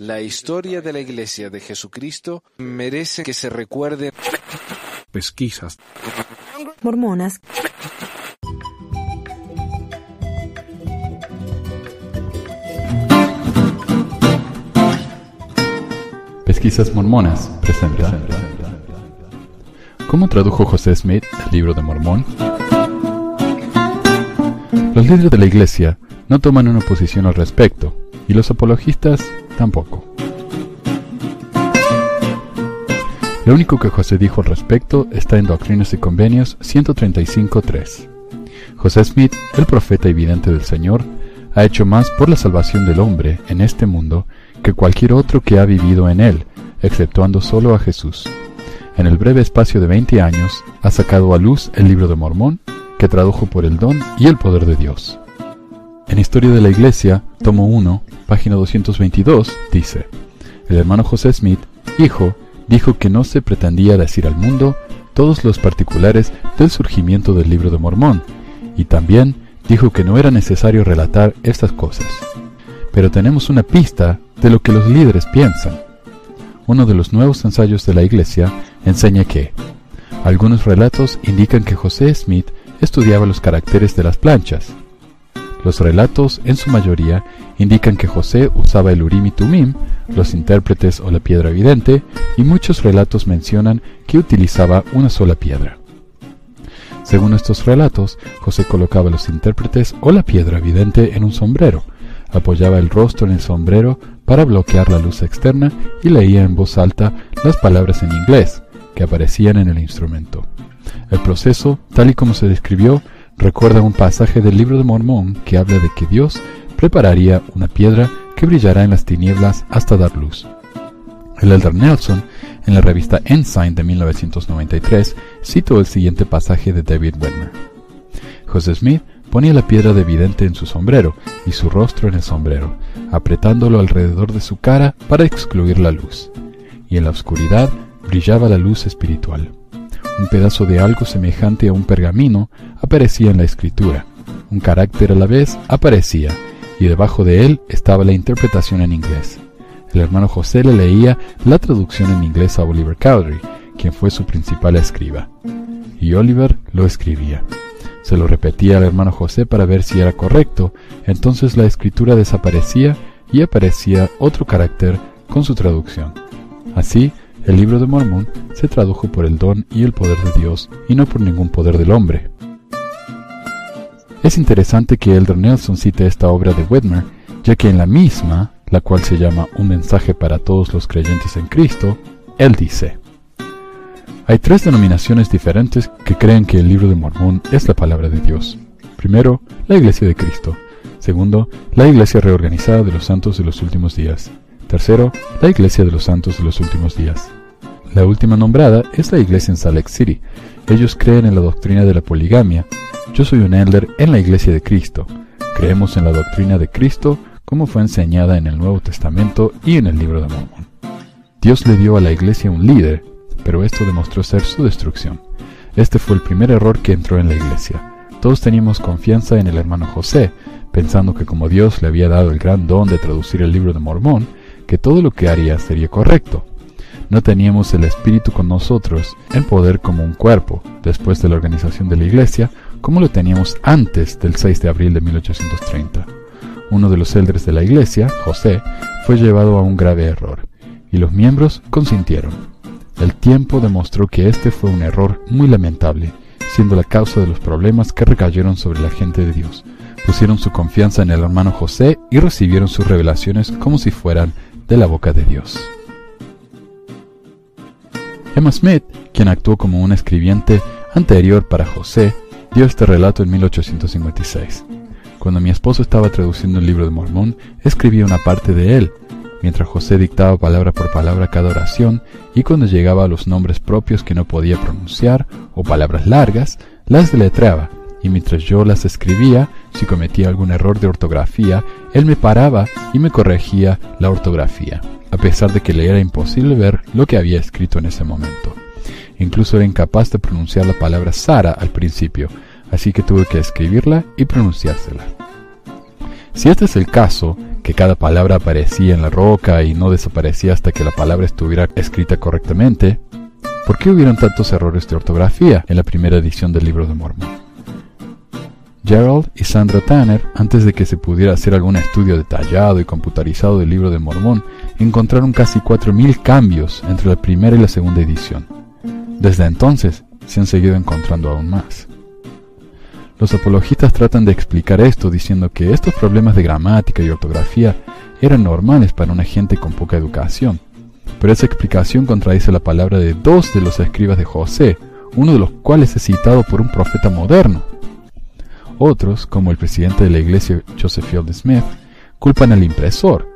La historia de la Iglesia de Jesucristo merece que se recuerde. Pesquisas. Mormonas. Pesquisas Mormonas presenta. ¿Cómo tradujo José Smith el libro de Mormón? Los líderes de la Iglesia no toman una posición al respecto, y los apologistas tampoco. Lo único que José dijo al respecto está en Doctrinas y Convenios 135.3. José Smith, el profeta evidente del Señor, ha hecho más por la salvación del hombre en este mundo que cualquier otro que ha vivido en él, exceptuando solo a Jesús. En el breve espacio de 20 años, ha sacado a luz el libro de Mormón, que tradujo por el don y el poder de Dios. En Historia de la Iglesia, tomo 1, página 222, dice, el hermano José Smith, hijo, dijo que no se pretendía decir al mundo todos los particulares del surgimiento del libro de Mormón, y también dijo que no era necesario relatar estas cosas. Pero tenemos una pista de lo que los líderes piensan. Uno de los nuevos ensayos de la Iglesia enseña que algunos relatos indican que José Smith estudiaba los caracteres de las planchas, los relatos, en su mayoría, indican que José usaba el Urim y Tumim, los intérpretes o la piedra evidente, y muchos relatos mencionan que utilizaba una sola piedra. Según estos relatos, José colocaba los intérpretes o la piedra evidente en un sombrero, apoyaba el rostro en el sombrero para bloquear la luz externa y leía en voz alta las palabras en inglés que aparecían en el instrumento. El proceso, tal y como se describió, recuerda un pasaje del libro de Mormón que habla de que Dios prepararía una piedra que brillará en las tinieblas hasta dar luz. El elder Nelson, en la revista Ensign de 1993, citó el siguiente pasaje de David Wedmer. José Smith ponía la piedra de vidente en su sombrero y su rostro en el sombrero, apretándolo alrededor de su cara para excluir la luz. Y en la oscuridad brillaba la luz espiritual. Un pedazo de algo semejante a un pergamino aparecía en la escritura. Un carácter a la vez aparecía, y debajo de él estaba la interpretación en inglés. El hermano José le leía la traducción en inglés a Oliver Cowdery, quien fue su principal escriba. Y Oliver lo escribía. Se lo repetía al hermano José para ver si era correcto, entonces la escritura desaparecía y aparecía otro carácter con su traducción. Así, el libro de Mormón se tradujo por el don y el poder de Dios y no por ningún poder del hombre. Es interesante que Elder Nelson cite esta obra de Wedmer, ya que en la misma, la cual se llama Un mensaje para todos los creyentes en Cristo, él dice, hay tres denominaciones diferentes que creen que el libro de Mormón es la palabra de Dios. Primero, la Iglesia de Cristo. Segundo, la Iglesia reorganizada de los santos de los últimos días. Tercero, la Iglesia de los Santos de los Últimos Días. La última nombrada es la Iglesia en Salt Lake City. Ellos creen en la doctrina de la poligamia. Yo soy un elder en la Iglesia de Cristo. Creemos en la doctrina de Cristo como fue enseñada en el Nuevo Testamento y en el Libro de Mormón. Dios le dio a la Iglesia un líder, pero esto demostró ser su destrucción. Este fue el primer error que entró en la Iglesia. Todos teníamos confianza en el hermano José, pensando que como Dios le había dado el gran don de traducir el libro de Mormón, que todo lo que haría sería correcto. No teníamos el Espíritu con nosotros en poder como un cuerpo, después de la organización de la Iglesia, como lo teníamos antes del 6 de abril de 1830. Uno de los elders de la Iglesia, José, fue llevado a un grave error, y los miembros consintieron. El tiempo demostró que este fue un error muy lamentable, siendo la causa de los problemas que recayeron sobre la gente de Dios. Pusieron su confianza en el hermano José y recibieron sus revelaciones como si fueran de la boca de Dios. Emma Smith, quien actuó como un escribiente anterior para José, dio este relato en 1856. Cuando mi esposo estaba traduciendo el libro de Mormón, escribía una parte de él, mientras José dictaba palabra por palabra cada oración, y cuando llegaba a los nombres propios que no podía pronunciar, o palabras largas, las deletreaba, y mientras yo las escribía, si cometía algún error de ortografía, él me paraba y me corregía la ortografía, a pesar de que le era imposible ver lo que había escrito en ese momento. Incluso era incapaz de pronunciar la palabra Sara al principio, así que tuve que escribirla y pronunciársela. Si este es el caso, que cada palabra aparecía en la roca y no desaparecía hasta que la palabra estuviera escrita correctamente, ¿por qué hubieron tantos errores de ortografía en la primera edición del libro de Mormon? Gerald y Sandra Tanner, antes de que se pudiera hacer algún estudio detallado y computarizado del libro de Mormón, encontraron casi 4.000 cambios entre la primera y la segunda edición. Desde entonces, se han seguido encontrando aún más. Los apologistas tratan de explicar esto diciendo que estos problemas de gramática y ortografía eran normales para una gente con poca educación, pero esa explicación contradice la palabra de dos de los escribas de José, uno de los cuales es citado por un profeta moderno. Otros, como el presidente de la iglesia Joseph Field Smith, culpan al impresor.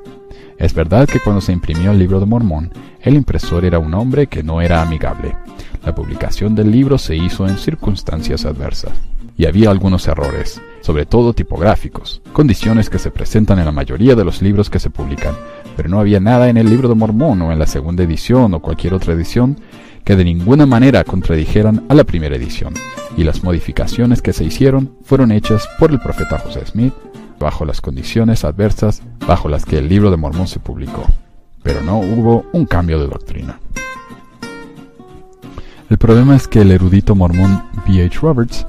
Es verdad que cuando se imprimió el libro de Mormón, el impresor era un hombre que no era amigable. La publicación del libro se hizo en circunstancias adversas y había algunos errores, sobre todo tipográficos, condiciones que se presentan en la mayoría de los libros que se publican, pero no había nada en el libro de Mormón o en la segunda edición o cualquier otra edición que de ninguna manera contradijeran a la primera edición, y las modificaciones que se hicieron fueron hechas por el profeta José Smith bajo las condiciones adversas bajo las que el libro de Mormón se publicó, pero no hubo un cambio de doctrina. El problema es que el erudito mormón B. H. Roberts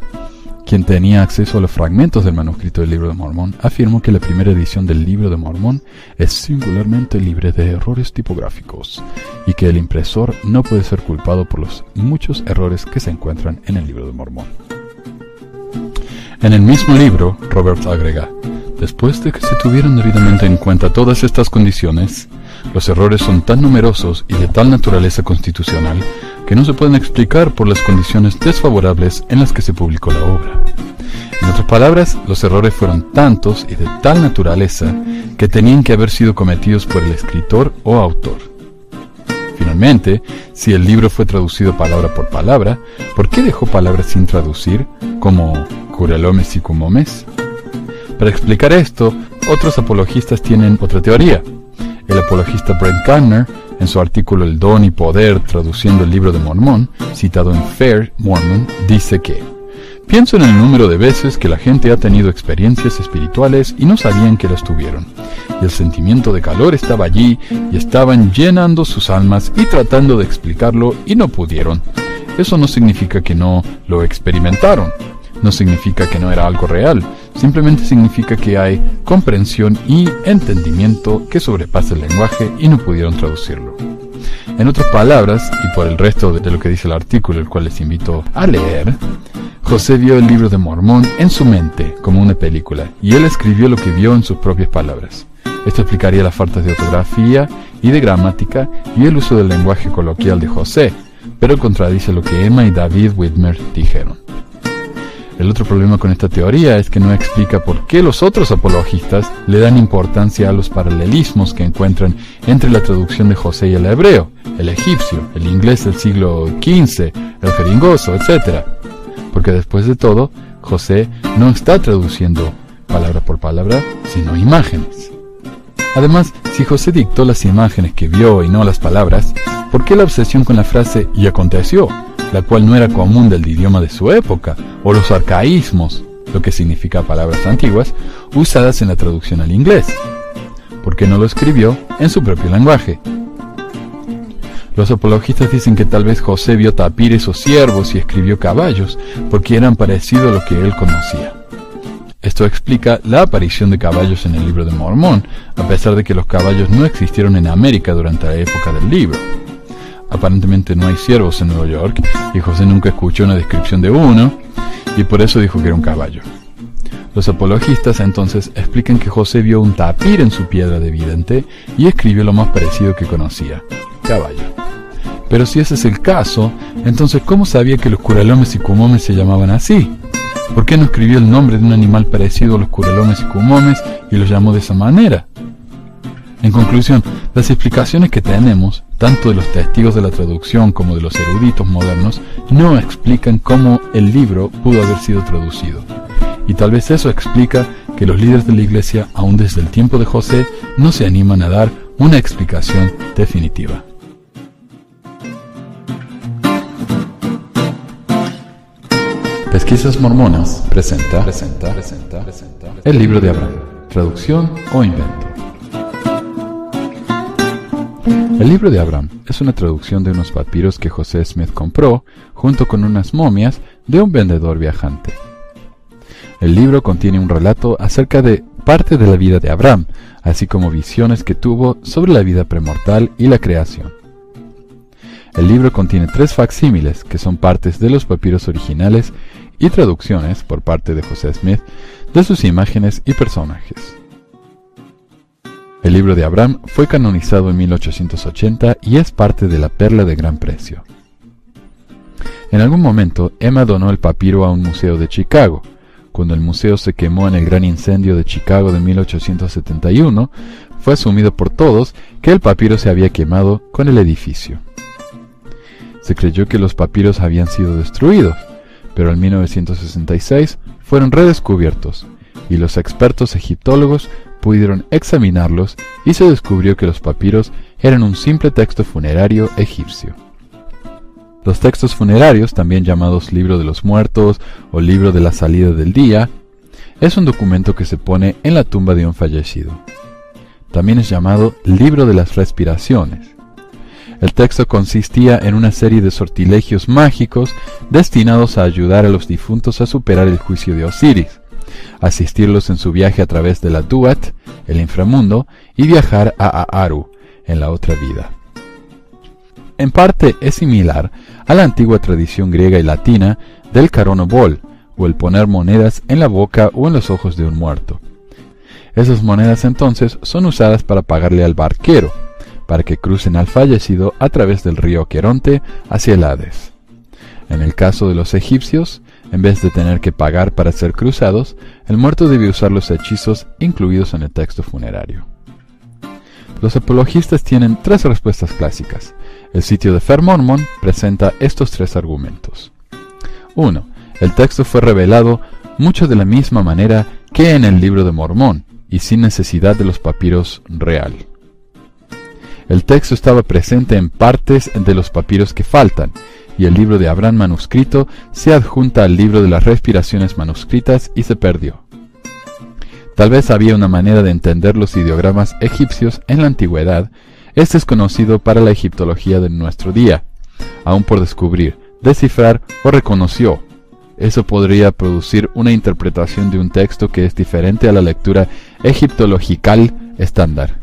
quien tenía acceso a los fragmentos del manuscrito del Libro de Mormón, afirmó que la primera edición del Libro de Mormón es singularmente libre de errores tipográficos y que el impresor no puede ser culpado por los muchos errores que se encuentran en el Libro de Mormón. En el mismo libro, Roberts agrega, después de que se tuvieron debidamente en cuenta todas estas condiciones, los errores son tan numerosos y de tal naturaleza constitucional que no se pueden explicar por las condiciones desfavorables en las que se publicó la obra. En otras palabras, los errores fueron tantos y de tal naturaleza que tenían que haber sido cometidos por el escritor o autor. Finalmente, si el libro fue traducido palabra por palabra, ¿por qué dejó palabras sin traducir, como curalomes y cumomes? Para explicar esto, otros apologistas tienen otra teoría. El apologista Brent Gardner en su artículo El don y poder, traduciendo el libro de Mormón, citado en Fair Mormon, dice que Pienso en el número de veces que la gente ha tenido experiencias espirituales y no sabían que las tuvieron. Y el sentimiento de calor estaba allí y estaban llenando sus almas y tratando de explicarlo y no pudieron. Eso no significa que no lo experimentaron. No significa que no era algo real, simplemente significa que hay comprensión y entendimiento que sobrepasa el lenguaje y no pudieron traducirlo. En otras palabras, y por el resto de lo que dice el artículo, el cual les invito a leer, José vio el libro de Mormón en su mente como una película, y él escribió lo que vio en sus propias palabras. Esto explicaría las faltas de ortografía y de gramática y el uso del lenguaje coloquial de José, pero contradice lo que Emma y David Whitmer dijeron. El otro problema con esta teoría es que no explica por qué los otros apologistas le dan importancia a los paralelismos que encuentran entre la traducción de José y el hebreo, el egipcio, el inglés del siglo XV, el jeringoso, etc. Porque después de todo, José no está traduciendo palabra por palabra, sino imágenes. Además, si José dictó las imágenes que vio y no las palabras, ¿por qué la obsesión con la frase y aconteció? La cual no era común del idioma de su época, o los arcaísmos, lo que significa palabras antiguas, usadas en la traducción al inglés, porque no lo escribió en su propio lenguaje. Los apologistas dicen que tal vez José vio tapires o ciervos y escribió caballos, porque eran parecidos a lo que él conocía. Esto explica la aparición de caballos en el libro de Mormón, a pesar de que los caballos no existieron en América durante la época del libro. Aparentemente no hay ciervos en Nueva York y José nunca escuchó una descripción de uno y por eso dijo que era un caballo. Los apologistas entonces explican que José vio un tapir en su piedra de vidente y escribió lo más parecido que conocía, caballo. Pero si ese es el caso, entonces ¿cómo sabía que los curalomes y cumomes se llamaban así? ¿Por qué no escribió el nombre de un animal parecido a los curalomes y cumomes y los llamó de esa manera? En conclusión, las explicaciones que tenemos, tanto de los testigos de la traducción como de los eruditos modernos, no explican cómo el libro pudo haber sido traducido. Y tal vez eso explica que los líderes de la Iglesia, aún desde el tiempo de José, no se animan a dar una explicación definitiva. Pesquisas Mormonas presenta, presenta, presenta, presenta el libro de Abraham, traducción o invento. El libro de Abraham es una traducción de unos papiros que José Smith compró junto con unas momias de un vendedor viajante. El libro contiene un relato acerca de parte de la vida de Abraham, así como visiones que tuvo sobre la vida premortal y la creación. El libro contiene tres facsímiles que son partes de los papiros originales y traducciones por parte de José Smith de sus imágenes y personajes. El libro de Abraham fue canonizado en 1880 y es parte de la perla de gran precio. En algún momento, Emma donó el papiro a un museo de Chicago. Cuando el museo se quemó en el gran incendio de Chicago de 1871, fue asumido por todos que el papiro se había quemado con el edificio. Se creyó que los papiros habían sido destruidos, pero en 1966 fueron redescubiertos y los expertos egiptólogos pudieron examinarlos y se descubrió que los papiros eran un simple texto funerario egipcio. Los textos funerarios, también llamados libro de los muertos o libro de la salida del día, es un documento que se pone en la tumba de un fallecido. También es llamado libro de las respiraciones. El texto consistía en una serie de sortilegios mágicos destinados a ayudar a los difuntos a superar el juicio de Osiris, asistirlos en su viaje a través de la Duat, el inframundo, y viajar a Aaru, en la otra vida. En parte es similar a la antigua tradición griega y latina del caronobol, o el poner monedas en la boca o en los ojos de un muerto. Esas monedas entonces son usadas para pagarle al barquero, para que crucen al fallecido a través del río Queronte hacia el Hades. En el caso de los egipcios, en vez de tener que pagar para ser cruzados, el muerto debe usar los hechizos incluidos en el texto funerario. Los apologistas tienen tres respuestas clásicas. El sitio de Fer Mormon presenta estos tres argumentos. 1. El texto fue revelado mucho de la misma manera que en el libro de Mormón y sin necesidad de los papiros real. El texto estaba presente en partes de los papiros que faltan, y el libro de Abraham manuscrito se adjunta al libro de las respiraciones manuscritas y se perdió. Tal vez había una manera de entender los ideogramas egipcios en la antigüedad, este es conocido para la egiptología de nuestro día, aún por descubrir, descifrar o reconoció. Eso podría producir una interpretación de un texto que es diferente a la lectura egiptological estándar.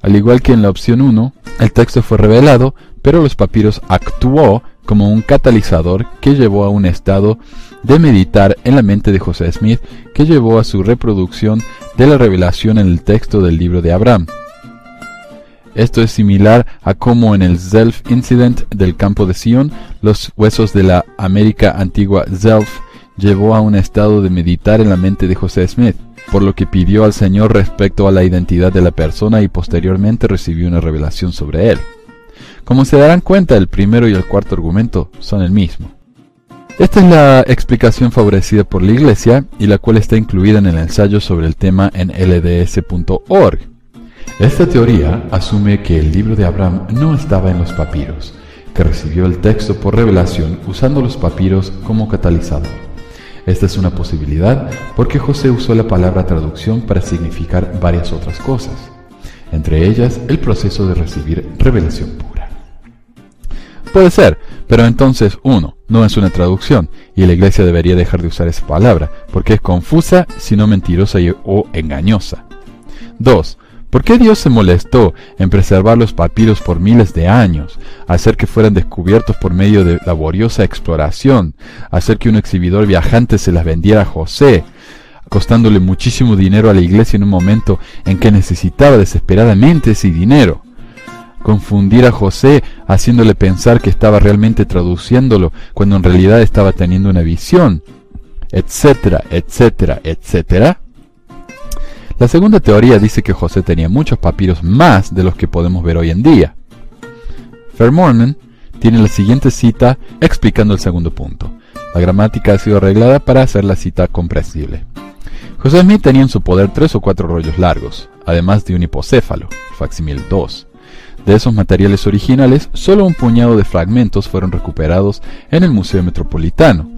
Al igual que en la opción 1, el texto fue revelado, pero los papiros actuó como un catalizador que llevó a un estado de meditar en la mente de José Smith que llevó a su reproducción de la revelación en el texto del libro de Abraham. Esto es similar a cómo en el Zelf Incident del campo de Sion, los huesos de la América antigua Zelf llevó a un estado de meditar en la mente de José Smith, por lo que pidió al Señor respecto a la identidad de la persona y posteriormente recibió una revelación sobre él. Como se darán cuenta, el primero y el cuarto argumento son el mismo. Esta es la explicación favorecida por la Iglesia y la cual está incluida en el ensayo sobre el tema en lds.org. Esta teoría asume que el libro de Abraham no estaba en los papiros, que recibió el texto por revelación usando los papiros como catalizador. Esta es una posibilidad porque José usó la palabra traducción para significar varias otras cosas, entre ellas el proceso de recibir revelación. Puede ser, pero entonces, uno, no es una traducción, y la iglesia debería dejar de usar esa palabra, porque es confusa, sino mentirosa o engañosa. 2. ¿Por qué Dios se molestó en preservar los papiros por miles de años, hacer que fueran descubiertos por medio de laboriosa exploración, hacer que un exhibidor viajante se las vendiera a José, costándole muchísimo dinero a la iglesia en un momento en que necesitaba desesperadamente ese dinero? Confundir a José haciéndole pensar que estaba realmente traduciéndolo cuando en realidad estaba teniendo una visión, etcétera, etcétera, etcétera. La segunda teoría dice que José tenía muchos papiros más de los que podemos ver hoy en día. Fairmornan tiene la siguiente cita explicando el segundo punto. La gramática ha sido arreglada para hacer la cita comprensible. José Smith tenía en su poder tres o cuatro rollos largos, además de un hipocéfalo, facsimil 2. De esos materiales originales, solo un puñado de fragmentos fueron recuperados en el Museo Metropolitano,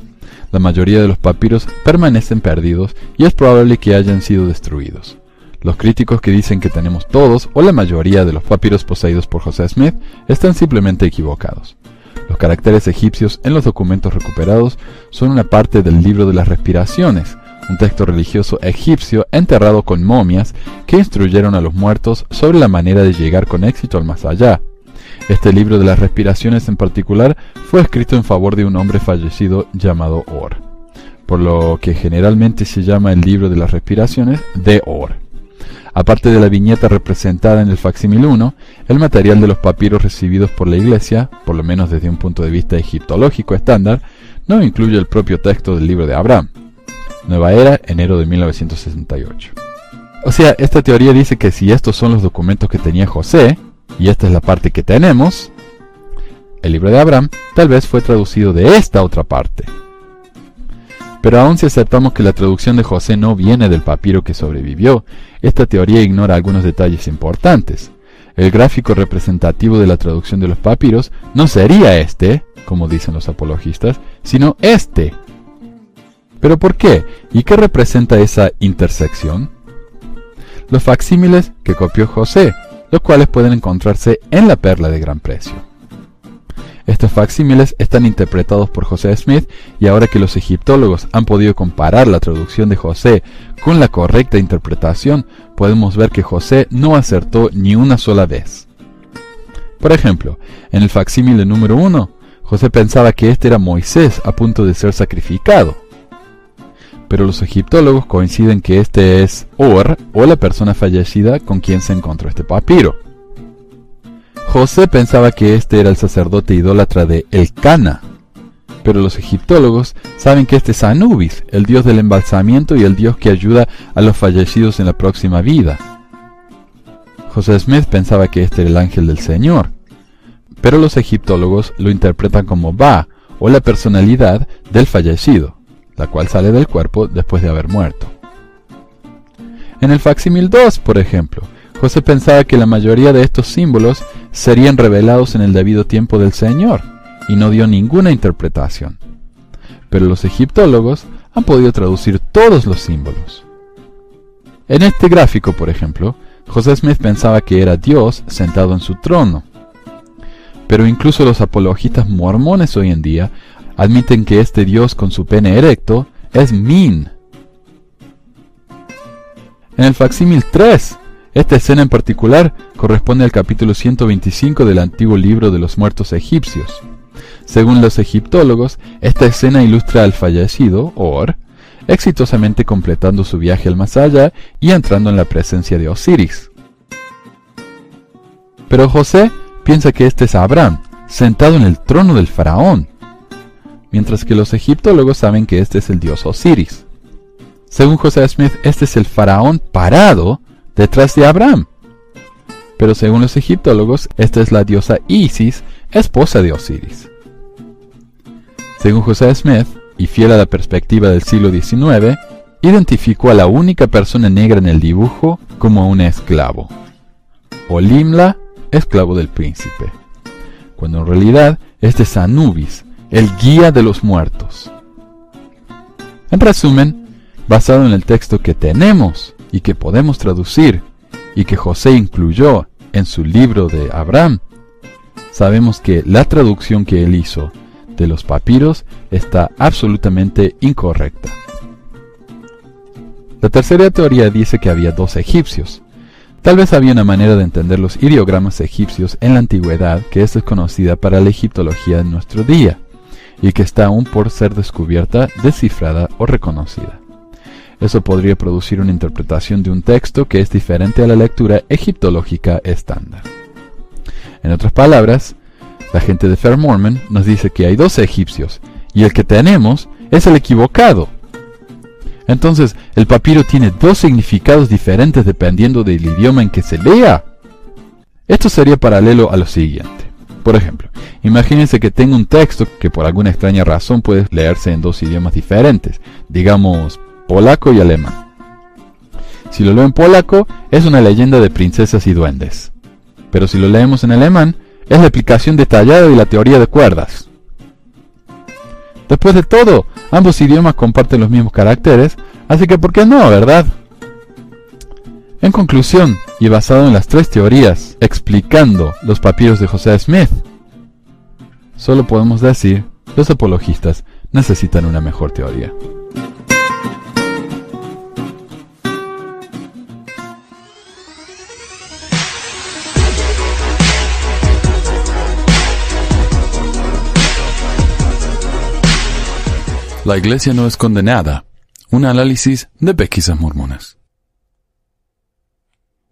la mayoría de los papiros permanecen perdidos y es probable que hayan sido destruidos. Los críticos que dicen que tenemos todos o la mayoría de los papiros poseídos por José Smith están simplemente equivocados. Los caracteres egipcios en los documentos recuperados son una parte del libro de las respiraciones, un texto religioso egipcio enterrado con momias que instruyeron a los muertos sobre la manera de llegar con éxito al más allá. Este libro de las respiraciones en particular fue escrito en favor de un hombre fallecido llamado Or, por lo que generalmente se llama el libro de las respiraciones de Or. Aparte de la viñeta representada en el facsímil 1, el material de los papiros recibidos por la Iglesia, por lo menos desde un punto de vista egiptológico estándar, no incluye el propio texto del libro de Abraham. Nueva Era, enero de 1968. O sea, esta teoría dice que si estos son los documentos que tenía José, y esta es la parte que tenemos, el libro de Abraham tal vez fue traducido de esta otra parte. Pero aun si aceptamos que la traducción de José no viene del papiro que sobrevivió, esta teoría ignora algunos detalles importantes. El gráfico representativo de la traducción de los papiros no sería este, como dicen los apologistas, sino este. ¿Pero por qué? ¿Y qué representa esa intersección? Los facsímiles que copió José, los cuales pueden encontrarse en la perla de gran precio. Estos facsímiles están interpretados por José Smith y ahora que los egiptólogos han podido comparar la traducción de José con la correcta interpretación, podemos ver que José no acertó ni una sola vez. Por ejemplo, en el facsímile número 1, José pensaba que este era Moisés a punto de ser sacrificado. Pero los egiptólogos coinciden que este es Or o la persona fallecida con quien se encontró este papiro. José pensaba que este era el sacerdote idólatra de Elcana, pero los egiptólogos saben que este es Anubis, el dios del embalsamiento y el dios que ayuda a los fallecidos en la próxima vida. José Smith pensaba que este era el ángel del Señor, pero los egiptólogos lo interpretan como Ba, o la personalidad del fallecido, la cual sale del cuerpo después de haber muerto. En el facsímil 2, por ejemplo, José pensaba que la mayoría de estos símbolos serían revelados en el debido tiempo del Señor, y no dio ninguna interpretación. Pero los egiptólogos han podido traducir todos los símbolos. En este gráfico, por ejemplo, José Smith pensaba que era Dios sentado en su trono. Pero incluso los apologistas mormones hoy en día admiten que este Dios con su pene erecto es Min. En el facsímil 3, esta escena en particular corresponde al capítulo 125 del antiguo libro de los muertos egipcios. Según los egiptólogos, esta escena ilustra al fallecido, Or, exitosamente completando su viaje al más allá y entrando en la presencia de Osiris. Pero José piensa que este es Abraham, sentado en el trono del faraón, mientras que los egiptólogos saben que este es el dios Osiris. Según José Smith, este es el faraón parado detrás de Abraham. Pero según los egiptólogos, esta es la diosa Isis, esposa de Osiris. Según José Smith, y fiel a la perspectiva del siglo XIX, identificó a la única persona negra en el dibujo como un esclavo. Olimla, esclavo del príncipe. Cuando en realidad este es Anubis, el guía de los muertos. En resumen, basado en el texto que tenemos y que podemos traducir y que José incluyó en su libro de Abraham, sabemos que la traducción que él hizo de los papiros está absolutamente incorrecta. La tercera teoría dice que había dos egipcios. Tal vez había una manera de entender los ideogramas egipcios en la antigüedad que es desconocida para la egiptología de nuestro día, y que está aún por ser descubierta, descifrada o reconocida. Eso podría producir una interpretación de un texto que es diferente a la lectura egiptológica estándar. En otras palabras, la gente de Fair Mormon nos dice que hay dos egipcios y el que tenemos es el equivocado. Entonces, el papiro tiene dos significados diferentes dependiendo del idioma en que se lea. Esto sería paralelo a lo siguiente. Por ejemplo, imagínense que tengo un texto que por alguna extraña razón puede leerse en dos idiomas diferentes, digamos polaco y alemán. Si lo leo en polaco, es una leyenda de princesas y duendes. Pero si lo leemos en alemán, es la explicación detallada de la teoría de cuerdas. Después de todo, ambos idiomas comparten los mismos caracteres, así que ¿por qué no, verdad? En En conclusión, y basado en las tres teorías explicando los papiros de José Smith, solo podemos decir, los apologistas necesitan una mejor teoría. La iglesia no es condenada. Un análisis de pesquisas mormonas.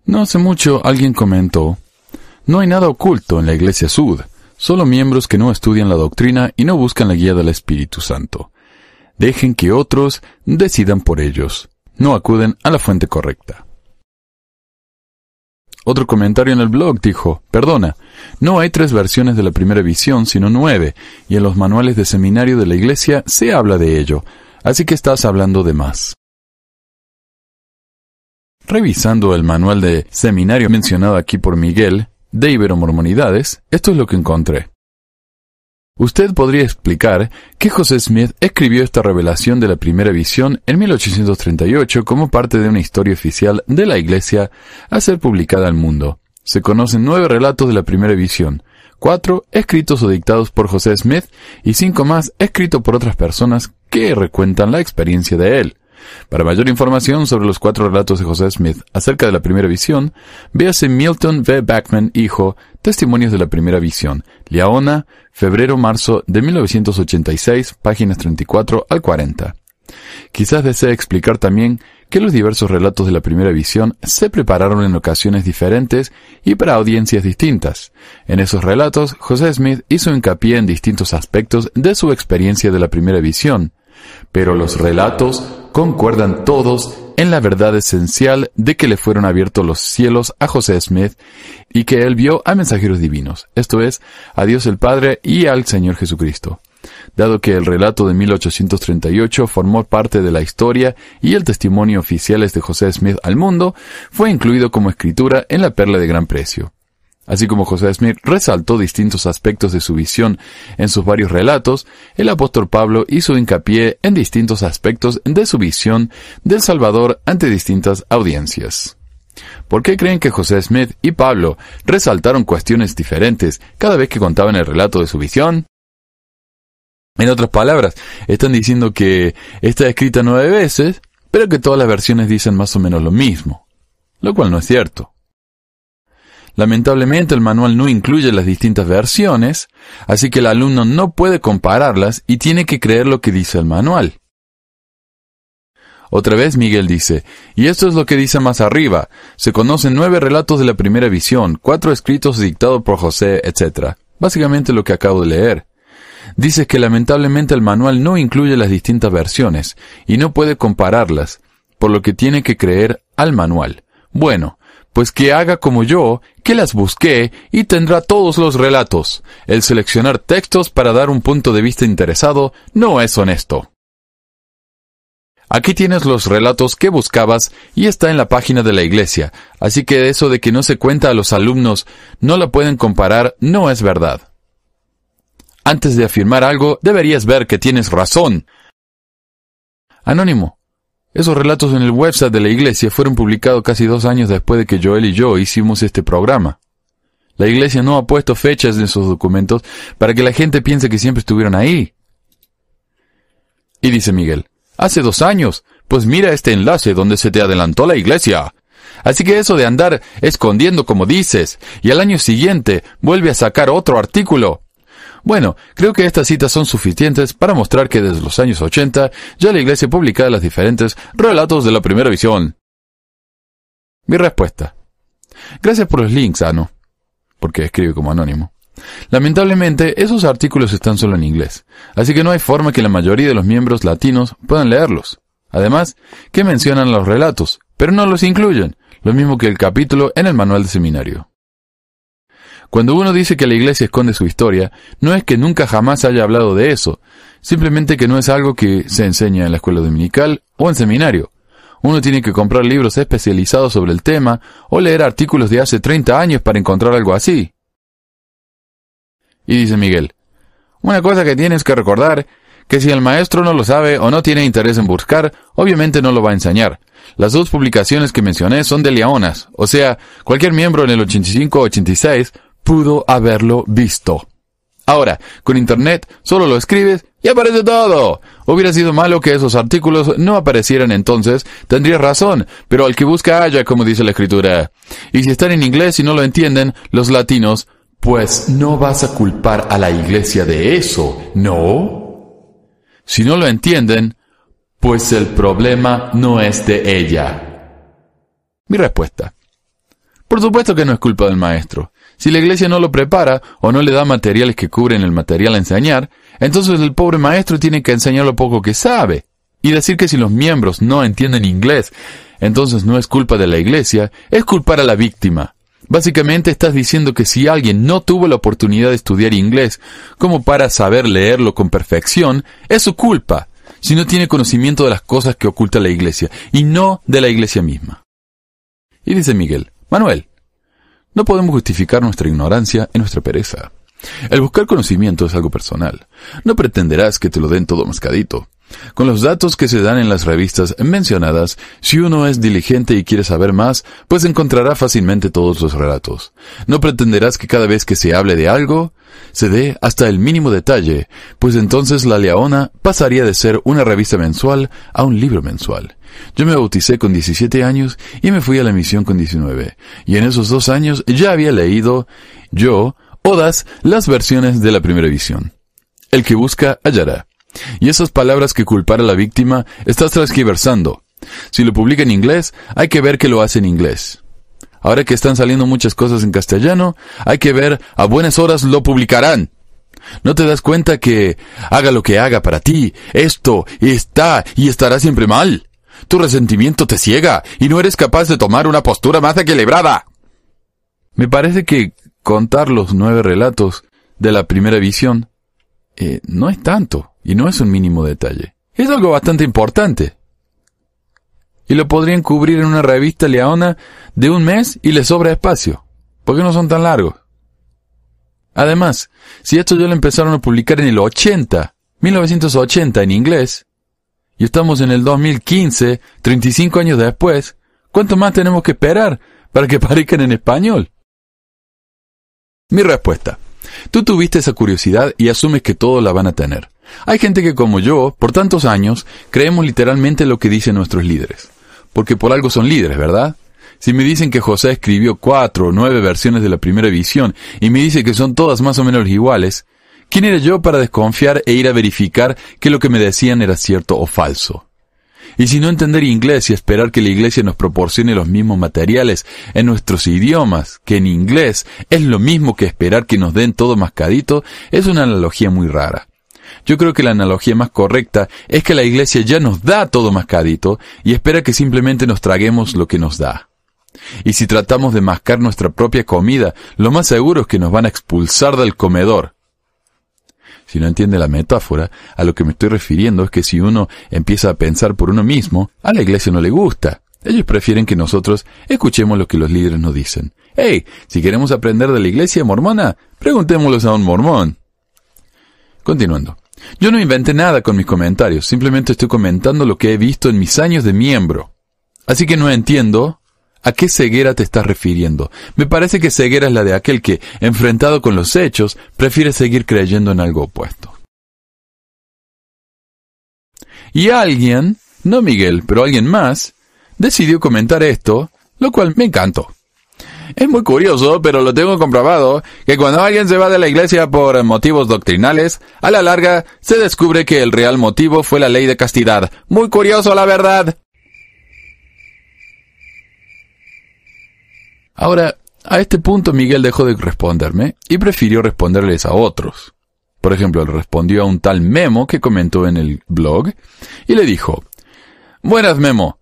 No hace mucho alguien comentó, no hay nada oculto en la iglesia sud, solo miembros que no estudian la doctrina y no buscan la guía del Espíritu Santo. Dejen que otros decidan por ellos. No acuden a la fuente correcta. Otro comentario en el blog dijo, perdona, no hay tres versiones de la primera visión, sino nueve, y en los manuales de seminario de la iglesia se habla de ello, así que estás hablando de más. Revisando el manual de seminario mencionado aquí por Miguel, de Iberomormonidades, esto es lo que encontré. Usted podría explicar que José Smith escribió esta revelación de la primera visión en 1838 como parte de una historia oficial de la Iglesia a ser publicada al mundo. Se conocen nueve relatos de la primera visión, cuatro escritos o dictados por José Smith y cinco más escritos por otras personas que recuentan la experiencia de él. Para mayor información sobre los cuatro relatos de José Smith acerca de la primera visión, véase Milton V. Backman, hijo, Testimonios de la primera visión, Liaona, febrero-marzo de 1986, páginas 34 al 40. Quizás desee explicar también que los diversos relatos de la primera visión se prepararon en ocasiones diferentes y para audiencias distintas. En esos relatos, José Smith hizo hincapié en distintos aspectos de su experiencia de la primera visión, pero los relatos concuerdan todos en la verdad esencial de que le fueron abiertos los cielos a José Smith y que él vio a mensajeros divinos, esto es, a Dios el Padre y al Señor Jesucristo. Dado que el relato de 1838 formó parte de la historia y el testimonio oficiales de José Smith al mundo, fue incluido como escritura en la perla de gran precio. Así como José Smith resaltó distintos aspectos de su visión en sus varios relatos, el apóstol Pablo hizo hincapié en distintos aspectos de su visión del Salvador ante distintas audiencias. ¿Por qué creen que José Smith y Pablo resaltaron cuestiones diferentes cada vez que contaban el relato de su visión? En otras palabras, están diciendo que está escrita nueve veces, pero que todas las versiones dicen más o menos lo mismo, lo cual no es cierto. Lamentablemente el manual no incluye las distintas versiones, así que el alumno no puede compararlas y tiene que creer lo que dice el manual. Otra vez Miguel dice, y esto es lo que dice más arriba, se conocen nueve relatos de la primera visión, cuatro escritos dictados por José, etc. Básicamente lo que acabo de leer. Dice que lamentablemente el manual no incluye las distintas versiones, y no puede compararlas, por lo que tiene que creer al manual. Bueno, pues que haga como yo, que las busqué y tendrá todos los relatos. El seleccionar textos para dar un punto de vista interesado no es honesto. Aquí tienes los relatos que buscabas y está en la página de la iglesia, así que eso de que no se cuenta a los alumnos no la pueden comparar no es verdad. Antes de afirmar algo, deberías ver que tienes razón. Anónimo. Esos relatos en el website de la iglesia fueron publicados casi dos años después de que Joel y yo hicimos este programa. La iglesia no ha puesto fechas en esos documentos para que la gente piense que siempre estuvieron ahí. Y dice Miguel, hace dos años, pues mira este enlace donde se te adelantó la iglesia. Así que eso de andar escondiendo como dices, y al año siguiente vuelve a sacar otro artículo, bueno, creo que estas citas son suficientes para mostrar que desde los años 80 ya la Iglesia publicaba los diferentes relatos de la primera visión. Mi respuesta. Gracias por los links, Ano, porque escribe como anónimo. Lamentablemente, esos artículos están solo en inglés, así que no hay forma que la mayoría de los miembros latinos puedan leerlos. Además, que mencionan los relatos, pero no los incluyen, lo mismo que el capítulo en el manual de seminario. Cuando uno dice que la iglesia esconde su historia, no es que nunca jamás haya hablado de eso, simplemente que no es algo que se enseña en la escuela dominical o en seminario. Uno tiene que comprar libros especializados sobre el tema o leer artículos de hace 30 años para encontrar algo así. Y dice Miguel, una cosa que tienes que recordar, que si el maestro no lo sabe o no tiene interés en buscar, obviamente no lo va a enseñar. Las dos publicaciones que mencioné son de Leonas, o sea, cualquier miembro en el 85 86 pudo haberlo visto. Ahora, con Internet solo lo escribes y aparece todo. Hubiera sido malo que esos artículos no aparecieran entonces, tendría razón, pero al que busca haya, como dice la escritura. Y si están en inglés y no lo entienden, los latinos, pues no vas a culpar a la iglesia de eso, ¿no? Si no lo entienden, pues el problema no es de ella. Mi respuesta. Por supuesto que no es culpa del maestro. Si la iglesia no lo prepara o no le da materiales que cubren el material a enseñar, entonces el pobre maestro tiene que enseñar lo poco que sabe. Y decir que si los miembros no entienden inglés, entonces no es culpa de la iglesia, es culpar a la víctima. Básicamente estás diciendo que si alguien no tuvo la oportunidad de estudiar inglés como para saber leerlo con perfección, es su culpa, si no tiene conocimiento de las cosas que oculta la iglesia, y no de la iglesia misma. Y dice Miguel, Manuel, no podemos justificar nuestra ignorancia en nuestra pereza. El buscar conocimiento es algo personal. No pretenderás que te lo den todo mascadito. Con los datos que se dan en las revistas mencionadas, si uno es diligente y quiere saber más, pues encontrará fácilmente todos los relatos. No pretenderás que cada vez que se hable de algo, se dé hasta el mínimo detalle, pues entonces La Leona pasaría de ser una revista mensual a un libro mensual. Yo me bauticé con 17 años y me fui a la misión con 19, y en esos dos años ya había leído, yo, Odas, las versiones de la primera visión. El que busca, hallará. Y esas palabras que culpar a la víctima estás transgiversando. Si lo publica en inglés, hay que ver que lo hace en inglés. Ahora que están saliendo muchas cosas en castellano, hay que ver a buenas horas lo publicarán. ¿No te das cuenta que haga lo que haga para ti, esto está y estará siempre mal? Tu resentimiento te ciega y no eres capaz de tomar una postura más equilibrada. Me parece que contar los nueve relatos de la primera visión eh, no es tanto y no es un mínimo detalle. Es algo bastante importante. Y lo podrían cubrir en una revista leona de un mes y le sobra espacio, porque no son tan largos. Además, si esto ya lo empezaron a publicar en el 80, 1980 en inglés, y estamos en el 2015, 35 años después, ¿cuánto más tenemos que esperar para que parezcan en español? Mi respuesta. Tú tuviste esa curiosidad y asumes que todos la van a tener. Hay gente que como yo, por tantos años, creemos literalmente lo que dicen nuestros líderes. Porque por algo son líderes, ¿verdad? Si me dicen que José escribió cuatro o nueve versiones de la primera visión y me dice que son todas más o menos iguales, ¿quién era yo para desconfiar e ir a verificar que lo que me decían era cierto o falso? Y si no entender inglés y esperar que la iglesia nos proporcione los mismos materiales en nuestros idiomas, que en inglés es lo mismo que esperar que nos den todo mascadito, es una analogía muy rara. Yo creo que la analogía más correcta es que la iglesia ya nos da todo mascadito y espera que simplemente nos traguemos lo que nos da. Y si tratamos de mascar nuestra propia comida, lo más seguro es que nos van a expulsar del comedor. Si no entiende la metáfora, a lo que me estoy refiriendo es que si uno empieza a pensar por uno mismo, a la iglesia no le gusta. Ellos prefieren que nosotros escuchemos lo que los líderes nos dicen. Hey, si queremos aprender de la iglesia mormona, preguntémoslos a un mormón. Continuando. Yo no inventé nada con mis comentarios, simplemente estoy comentando lo que he visto en mis años de miembro. Así que no entiendo ¿A qué ceguera te estás refiriendo? Me parece que ceguera es la de aquel que, enfrentado con los hechos, prefiere seguir creyendo en algo opuesto. Y alguien, no Miguel, pero alguien más, decidió comentar esto, lo cual me encantó. Es muy curioso, pero lo tengo comprobado, que cuando alguien se va de la iglesia por motivos doctrinales, a la larga se descubre que el real motivo fue la ley de castidad. Muy curioso, la verdad. Ahora, a este punto Miguel dejó de responderme y prefirió responderles a otros. Por ejemplo, él respondió a un tal Memo que comentó en el blog y le dijo, Buenas Memo.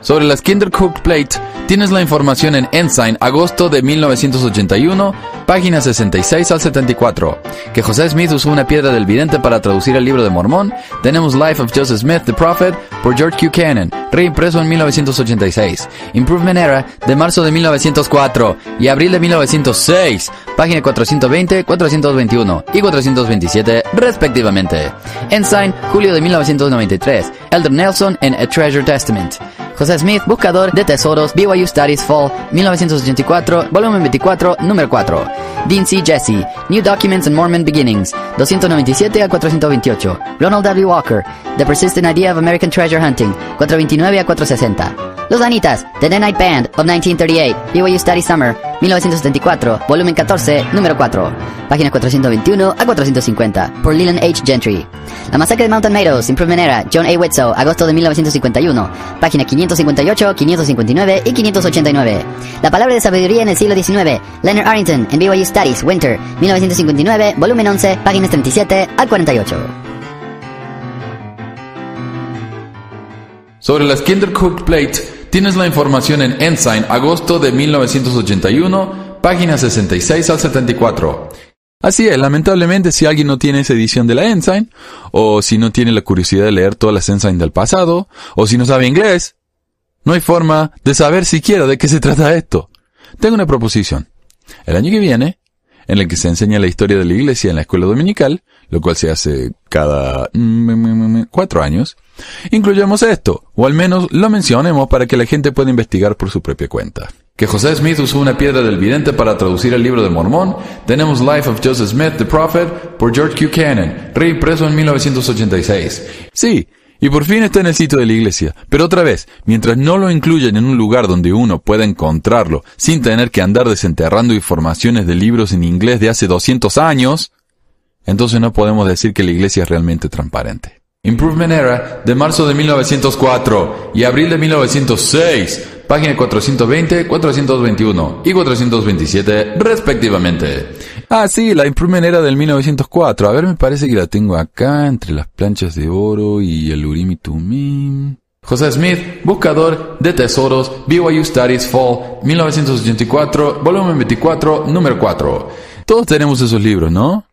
Sobre las Kindercook Plate, tienes la información en Ensign, agosto de 1981, páginas 66 al 74. Que José Smith usó una piedra del vidente para traducir el libro de Mormón. Tenemos Life of Joseph Smith, the Prophet, por George. Cannon, reimpreso en 1986. Improvement Era, de marzo de 1904 y abril de 1906, página 420, 421 y 427, respectivamente. Ensign, julio de 1993. Elder Nelson en A Treasure Testament. José Smith, Buscador de Tesoros, BYU Studies Fall, 1984, volumen 24, número 4. C. Jesse, New Documents and Mormon Beginnings, 297 a 428. Ronald W. Walker, The Persistent Idea of American Treasure Hunting, 429 a 460. Los Anitas, The Night Band of 1938, BYU Study Summer, 1974, volumen 14, número 4. Páginas 421 a 450, por Leland H. Gentry. La masacre de Mountain Meadows, Improvement Era, John A. Wetzel, agosto de 1951, páginas 558, 559 y 589. La palabra de sabiduría en el siglo XIX, Leonard Arrington, en BYU Studies, Winter, 1959, volumen 11, páginas 37 al 48. Sobre las Kindercook Plate, tienes la información en Ensign, agosto de 1981, páginas 66 al 74. Así es, lamentablemente si alguien no tiene esa edición de la Ensign, o si no tiene la curiosidad de leer todas las Ensign del pasado, o si no sabe inglés, no hay forma de saber siquiera de qué se trata esto. Tengo una proposición. El año que viene, en el que se enseña la historia de la iglesia en la escuela dominical, lo cual se hace cada cuatro años, incluyamos esto, o al menos lo mencionemos para que la gente pueda investigar por su propia cuenta. Que José Smith usó una piedra del vidente para traducir el libro de Mormón, tenemos Life of Joseph Smith, the Prophet, por George Q. Cannon, reimpreso en 1986. Sí, y por fin está en el sitio de la iglesia. Pero otra vez, mientras no lo incluyen en un lugar donde uno pueda encontrarlo, sin tener que andar desenterrando informaciones de libros en inglés de hace 200 años, entonces no podemos decir que la iglesia es realmente transparente. Improvement Era, de marzo de 1904 y abril de 1906, página 420, 421 y 427, respectivamente. Ah, sí, la Improvement Era del 1904. A ver, me parece que la tengo acá, entre las planchas de oro y el Urim y Tumim. José Smith, Buscador de Tesoros, BYU Studies Fall, 1984, volumen 24, número 4. Todos tenemos esos libros, ¿no?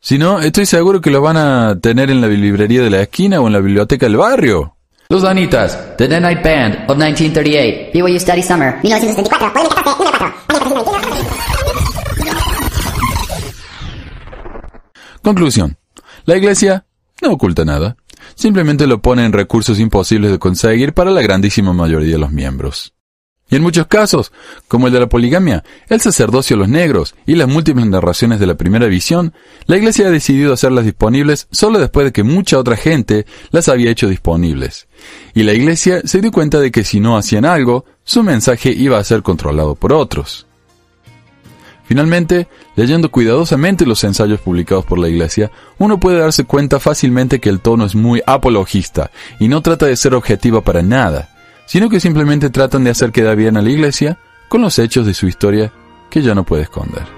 Si no, estoy seguro que los van a tener en la librería de la esquina o en la biblioteca del barrio. Los Danitas, The The Night Band of 1938, BYU Study Summer, 1964, volumen 14, número 4. Conclusión. La iglesia no oculta nada. Simplemente lo pone en recursos imposibles de conseguir para la grandísima mayoría de los miembros. Y en muchos casos, como el de la poligamia, el sacerdocio a los negros y las múltiples narraciones de la primera visión, la Iglesia ha decidido hacerlas disponibles solo después de que mucha otra gente las había hecho disponibles. Y la Iglesia se dio cuenta de que si no hacían algo, su mensaje iba a ser controlado por otros. Finalmente, leyendo cuidadosamente los ensayos publicados por la Iglesia, uno puede darse cuenta fácilmente que el tono es muy apologista y no trata de ser objetiva para nada sino que simplemente tratan de hacer quedar bien a la iglesia con los hechos de su historia que ya no puede esconder.